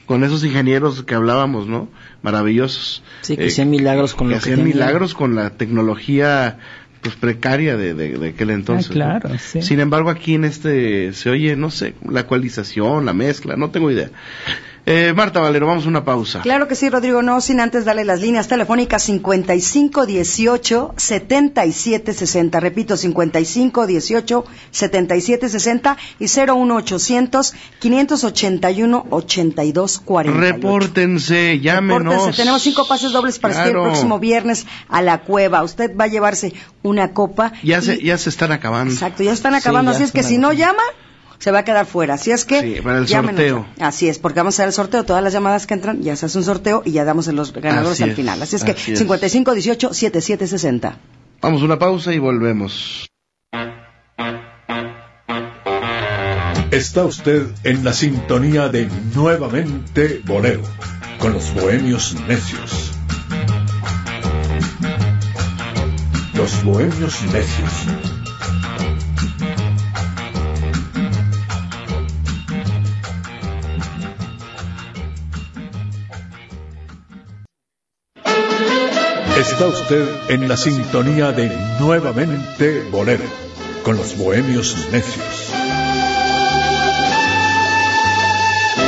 con esos ingenieros que hablábamos, ¿no? Maravillosos. Sí, que Eh, hacían milagros con que lo que hacían tenían. milagros con la tecnología pues precaria de, de, de aquel entonces. Ah, claro, ¿no? sí. Sin embargo, aquí en este se oye, no sé, la ecualización, la mezcla, no tengo idea. Eh, Marta Valero, vamos a una pausa. Claro que sí, Rodrigo, no sin antes darle las líneas telefónicas 55 18 77 60. Repito, 55 18 77 60 y 01 800 581 82 48. Repórtense, llámenos. Repórtense, Tenemos cinco pases dobles para el Claro. próximo viernes a la cueva. Usted va a llevarse una copa. Ya y- se, ya se están acabando. Exacto, ya están acabando. ya así es que están si no acabando. llama, se va a quedar fuera. Así es que. Sí, para el sorteo. Así es, porque vamos a hacer el sorteo. Todas las llamadas que entran ya se hace un sorteo y ya damos los ganadores así al final. Así es que así es. 55 18 7760. Vamos a una pausa y volvemos. Está usted en la sintonía de Nuevamente Bolero, con los bohemios necios. Los bohemios necios Está usted en la sintonía de Nuevamente Bolero, con los bohemios necios.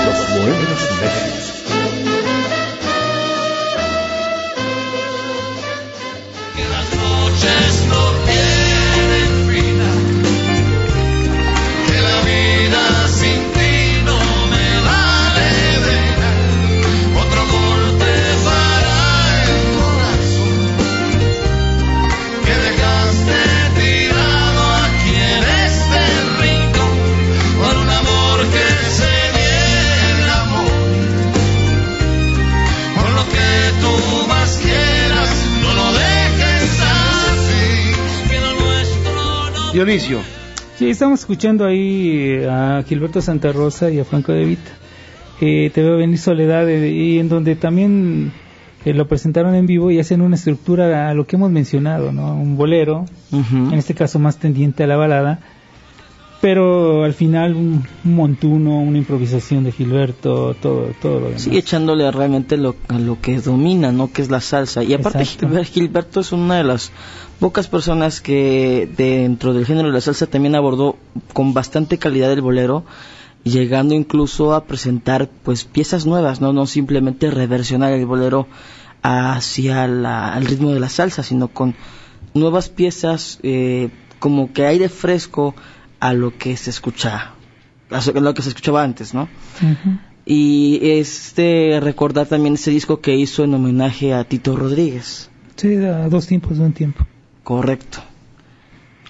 Los bohemios necios. Sí, estamos escuchando ahí a Gilberto Santa Rosa y a Franco De Vita. Eh, te veo venir Soledad, eh, y en donde también eh, lo presentaron en vivo y hacen una estructura a lo que hemos mencionado, ¿no? Un bolero, en este caso más tendiente a la balada, pero al final un, un montuno, una improvisación de Gilberto, todo, todo lo demás. Sí, echándole realmente lo, a lo que domina, ¿no? Que es la salsa. Y aparte, Gilberto es una de las pocas personas que dentro del género de la salsa también abordó con bastante calidad el bolero, llegando incluso a presentar pues piezas nuevas, no, no simplemente reversionar el bolero hacia la- al ritmo de la salsa, sino con nuevas piezas, eh, como que aire fresco a lo que se escucha, a lo que se escuchaba antes, ¿no? Y este recordar también ese disco que hizo en homenaje a Tito Rodríguez. Sí, a dos tiempos de un tiempo. Correcto.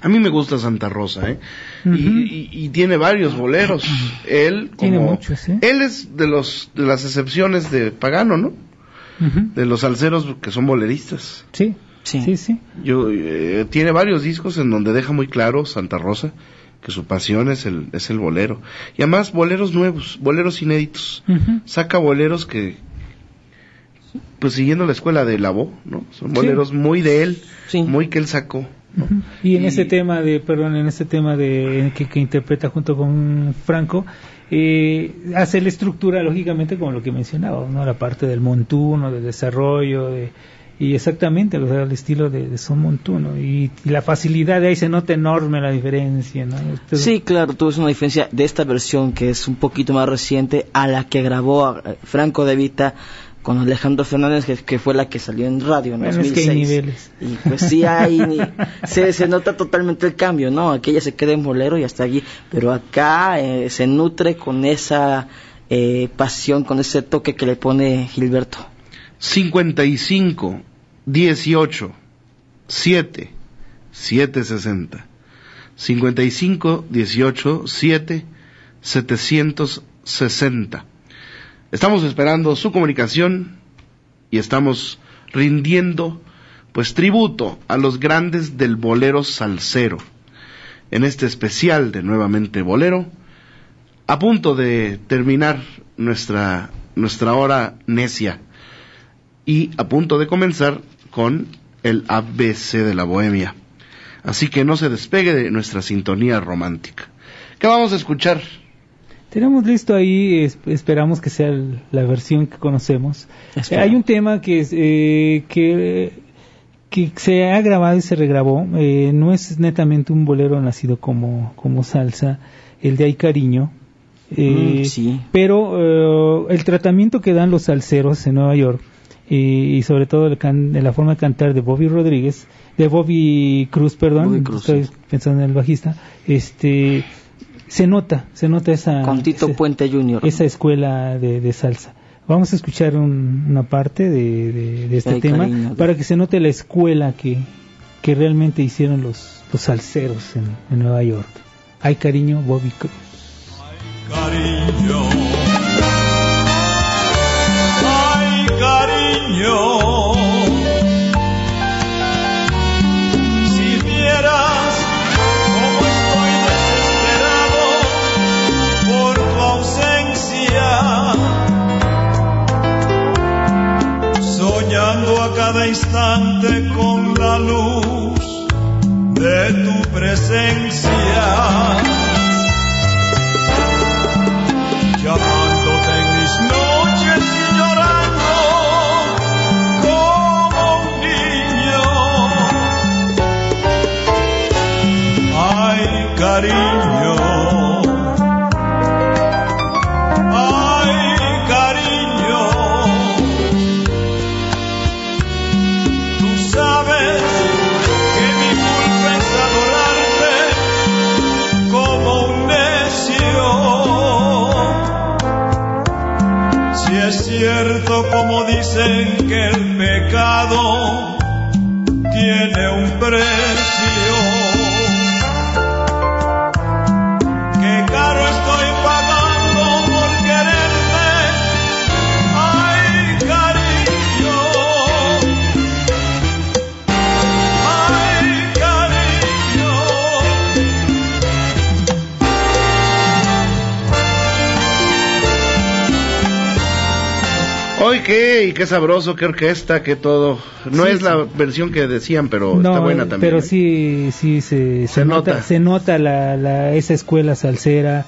a mí me gusta Santa Rosa, ¿eh? Y- Ujú. y, y tiene varios boleros. Él, como, Tiene muchos, ¿eh? Él es de los de las excepciones de Pagano, ¿no? De los salseros que son boleristas. Sí, Sí. sí, sí. Yo, eh, tiene varios discos en donde deja muy claro Santa Rosa que su pasión es el, es el bolero. Y además boleros nuevos, boleros inéditos. Saca boleros que, pues siguiendo la escuela de Labo, ¿no? Son boleros muy de él, Sí. muy que él sacó. Y en Y- ese tema de, perdón, en ese tema de que, que interpreta junto con Franco, eh, hace la estructura lógicamente como lo que mencionaba, ¿no? La parte del montuno, del desarrollo, de, y exactamente, o sea, el estilo de, de son montuno y, y la facilidad de ahí se nota enorme la diferencia, ¿no? Entonces, Sí, claro, tú ves una diferencia de esta versión que es un poquito más reciente a la que grabó eh, Franco De Vita con Alejandro Fernández, que, que fue la que salió en radio en Bueno, es que 2006. hay niveles. Y pues sí hay, se, se nota totalmente el cambio, ¿no? Aquella se queda en bolero y hasta allí, pero acá eh, se nutre con esa eh, pasión, con ese toque que le pone Gilberto. 55 18 7 760 55 18 7 760 Estamos esperando su comunicación y estamos rindiendo pues tributo a los grandes del bolero salsero. En este especial de nuevamente bolero, a punto de terminar nuestra nuestra hora necia y a punto de comenzar con el ABC de la Bohemia. Así que no se despegue de nuestra sintonía romántica. ¿Qué vamos a escuchar? Tenemos listo ahí, es- esperamos que sea la versión que conocemos. Hay un tema que, es, eh, que, que se ha grabado y se regrabó. eh, no es netamente un bolero nacido como, como salsa, el de Hay Cariño. eh, Mm, sí. Pero eh, el tratamiento que dan los salseros en Nueva York y sobre todo el can- la forma de cantar de Bobby Rodríguez, de Bobby Cruz, perdón, Bobby Cruz, estoy sí. pensando en el bajista, este se nota, se nota esa Con Tito ese- Puente Jr. esa escuela de, de salsa. Vamos a escuchar un- una parte de, de- de este tema cariño. para que se note la escuela que, que realmente hicieron los, los salseros en, en Nueva York. Hay cariño, Bobby Cruz. cariño. Si vieras cómo estoy desesperado por tu ausencia, soñando a cada instante con la luz de tu presencia. Cariño. Ay, cariño. Tú sabes que mi culpa es adorarte como un necio. Si es cierto como dicen que el pecado tiene un precio. Qué, y qué sabroso, qué orquesta, qué todo. No Sí, es sí. la versión que decían, pero está buena también. pero ¿eh? sí, sí se, se, Se nota, nota. se nota la, la, esa escuela salsera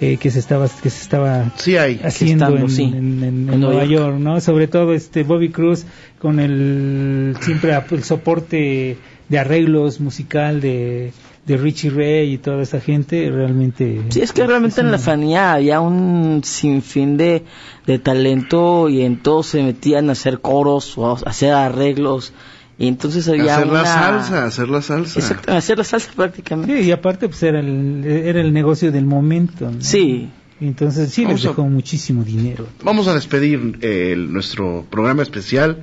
eh, que se estaba, que se estaba Sí hay. haciendo Estando, en, sí, en- en- en en Nueva Nueva York. ¿no? Sobre todo este Bobby Cruz con el siempre el soporte de arreglos musical de, de Richie Ray y toda esa gente, realmente. Sí, es que realmente en la fanía había un sinfín de, de talento y en todos se metían a hacer coros o a hacer arreglos. Y entonces había hacer una... la salsa, hacer la salsa. Exacto, hacer la salsa prácticamente. Sí, y aparte pues era el, era el negocio del momento. ¿no? Sí. Entonces sí les Vamos a- dejó muchísimo dinero. Vamos a despedir eh, el- nuestro programa especial,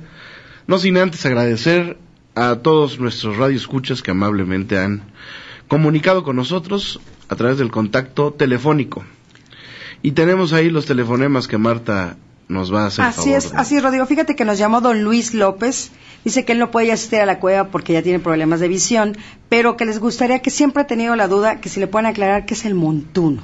no sin antes agradecer a todos nuestros radioescuchas que amablemente han comunicado con nosotros a través del contacto telefónico. Y tenemos ahí los telefonemas que Marta nos va a hacer Así favor es, así es, Rodrigo. Fíjate que nos llamó don Luis López. Dice que él no puede asistir a la cueva porque ya tiene problemas de visión, pero que les gustaría que siempre ha tenido la duda que si le pueden aclarar qué es el montuno.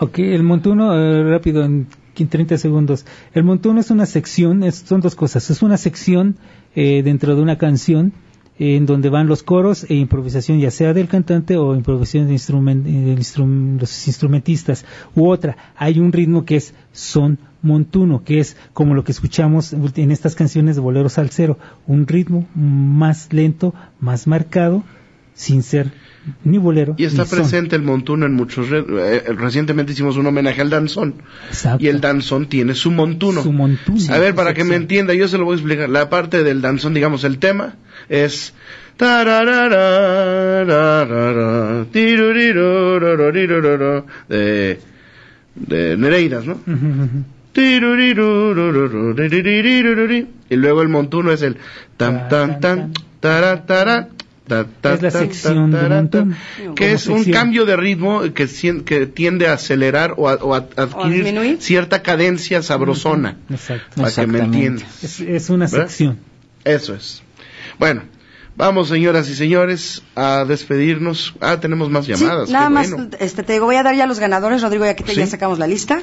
Ok, el montuno, eh, rápido, en qu- 30 segundos. El montuno es una sección, es- son dos cosas. Es una sección eh, dentro de una canción en donde van los coros e improvisación, ya sea del cantante o improvisación de instrumen- eh, del instrum- los instrumentistas. U otra, hay un ritmo que es son montuno, que es como lo que escuchamos en estas canciones de bolero salsero, un ritmo más lento, más marcado, sin ser ni bolero. Y está ni presente son. el montuno en muchos. Eh, eh, recientemente hicimos un homenaje al danzón. Exacto. Y el danzón tiene su montuno. Su montuno. Sí, a ver, para que me entienda, yo se lo voy a explicar. La parte del danzón, digamos, el tema es. De, de Nereidas, ¿no? Y luego el montuno es el tam, ta, ta, Es la ta, sección ta, de que es un cambio de ritmo que, tiende a acelerar o a, o a adquirir cierta cadencia sabrosona Exacto. para que me entiendas Es, es una ¿Verdad? sección. eso es bueno vamos señoras y señores a despedirnos ah tenemos más llamadas Sí, nada más, este, te digo, voy a dar ya los ganadores, Rodrigo, ya que te- Sí. ya sacamos la lista.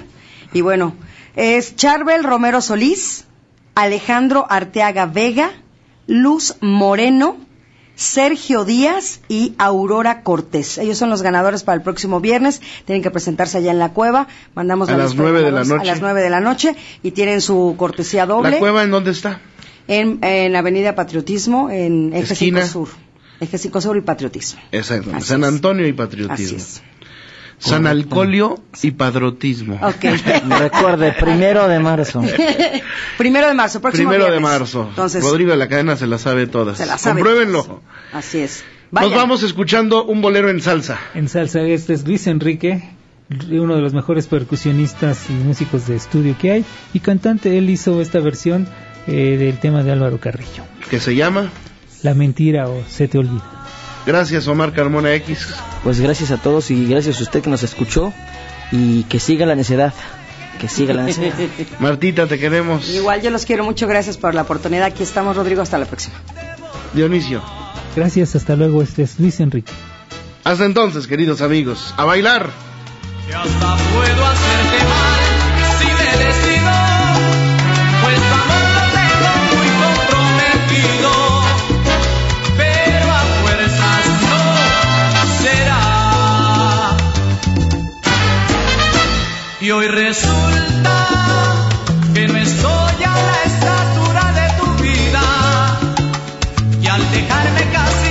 Y bueno, es Charbel Romero Solís, Alejandro Arteaga Vega, Luz Moreno, Sergio Díaz y Aurora Cortés. Ellos son los ganadores para el próximo viernes. Tienen que presentarse allá en la cueva. Mandamos A la las nueve de la noche. A las nueve de la noche y tienen su cortesía doble la cueva en dónde está en, en Avenida Patriotismo, en Eje Esquina. 5 Sur. Eje 5 Sur y Patriotismo. exacto Así San es. Antonio y Así patriotismo es. San Alcolio y patriotismo Ok. *laughs* Recuerde, primero de marzo. *laughs* Primero de marzo, próximo Primero de marzo. Entonces, Rodrigo de la cadena se la sabe todas. se la sabe. Compruébenlo. Así es. Nos vamos escuchando un bolero en salsa. En salsa, este es Luis Enrique, uno de los mejores percusionistas y músicos de estudio que hay, y cantante. Él hizo esta versión eh, del tema de Álvaro Carrillo. Que se llama La mentira o se te olvida. Gracias Omar Carmona X. Pues gracias a todos y gracias a usted que nos escuchó y que siga la necedad. Que siga la necedad. *laughs* Martita, te queremos. Igual yo los quiero mucho, gracias por la oportunidad. Aquí estamos, Rodrigo, hasta la próxima. Dionisio. Gracias, hasta luego. Este es Luis Enrique. Hasta entonces, queridos amigos, a bailar. que hasta puedo hacerte resulta que no estoy a la estatura de tu vida. Y al dejarme casi